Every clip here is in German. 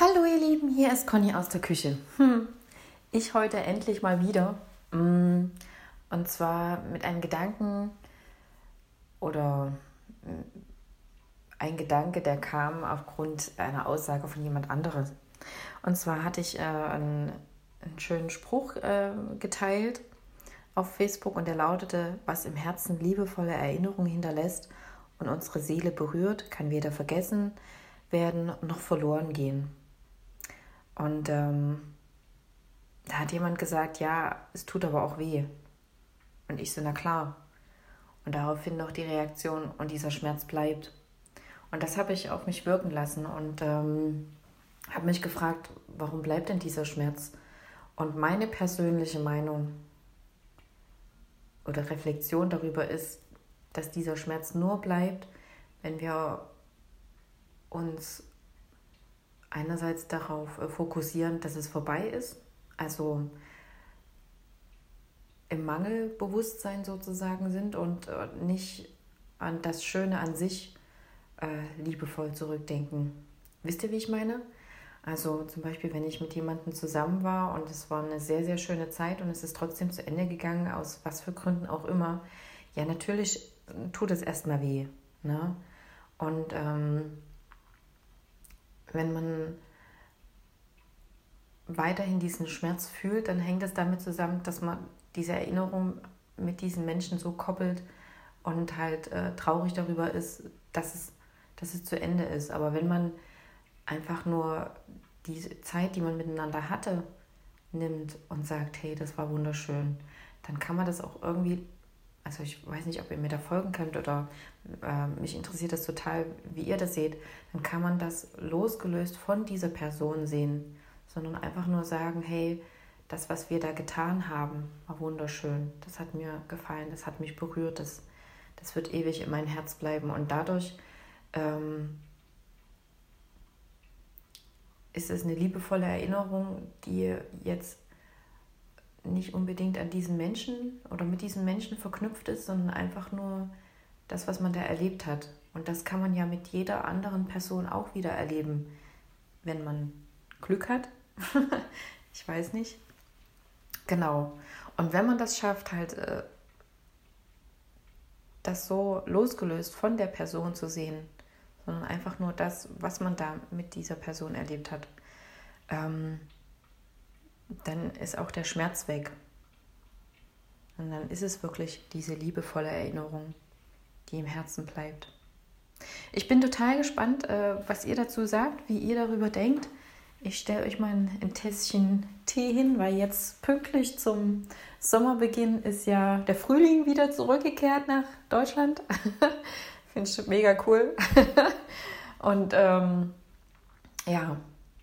Hallo ihr Lieben, hier ist Conny aus der Küche. Hm. Ich heute endlich mal wieder. Mm, und zwar mit einem Gedanken oder mm, ein Gedanke, der kam aufgrund einer Aussage von jemand anderes. Und zwar hatte ich äh, einen, einen, schönen Spruch äh, geteilt auf Facebook und der lautete, was im Herzen liebevolle Erinnerungen hinterlässt und unsere Seele berührt, kann weder vergessen werden noch verloren gehen. Und ähm, da hat jemand gesagt, ja, es tut aber auch weh. Und ich so, na klar. Und daraufhin noch die Reaktion, und dieser Schmerz bleibt. Und das habe ich auf mich wirken lassen und ähm, habe mich gefragt, warum bleibt denn dieser Schmerz? Und meine persönliche Meinung oder Reflexion darüber ist, dass dieser Schmerz nur bleibt, wenn wir uns einerseits darauf äh, fokussieren, dass es vorbei ist, also im Mangelbewusstsein sozusagen sind und äh, nicht an das Schöne an sich äh, liebevoll zurückdenken. Wisst ihr, wie ich meine? Also zum Beispiel, wenn ich mit jemandem zusammen war und es war eine sehr, sehr schöne Zeit und es ist trotzdem zu Ende gegangen, aus was für Gründen auch immer, ja, natürlich tut es erstmal weh. Ne? Und ähm, wenn man weiterhin diesen Schmerz fühlt, dann hängt es damit zusammen, dass man diese Erinnerung mit diesen Menschen so koppelt und halt äh, traurig darüber ist, dass es, dass es zu Ende ist. Aber wenn man einfach nur diese Zeit, die man miteinander hatte, nimmt und sagt, hey, das war wunderschön, dann kann man das auch irgendwie also ich weiß nicht, ob ihr mir da folgen könnt oder äh, mich interessiert das total, wie ihr das seht, dann kann man das losgelöst von dieser Person sehen, sondern einfach nur sagen, hey, das, was wir da getan haben, war wunderschön, das hat mir gefallen, das hat mich berührt, das, das wird ewig in mein Herz bleiben. Und dadurch ähm, ist es eine liebevolle Erinnerung, die jetzt nicht unbedingt an diesen Menschen oder mit diesen Menschen verknüpft ist, sondern einfach nur das, was man da erlebt hat. Und das kann man ja mit jeder anderen Person auch wieder erleben, wenn man Glück hat. ich weiß nicht. Genau. Und wenn man das schafft, halt äh, das so losgelöst von der Person zu sehen, sondern einfach nur das, was man da mit dieser Person erlebt hat, ähm, dann ist auch der Schmerz weg. Und dann ist es wirklich diese liebevolle Erinnerung, die im Herzen bleibt. Ich bin total gespannt, äh, was ihr dazu sagt, wie ihr darüber denkt. Ich stelle euch mal ein Tässchen Tee hin, weil jetzt pünktlich zum Sommerbeginn ist ja der Frühling wieder zurückgekehrt nach Deutschland. Finde ich mega cool. Und ähm, ja,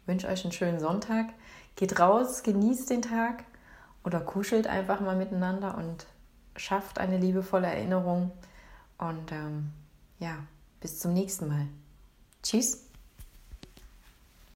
wünsche euch einen schönen Sonntag. Geht raus, genießt den Tag oder kuschelt einfach mal miteinander und schafft eine liebevolle Erinnerung. Und ähm, ja, bis zum nächsten Mal. Tschüss.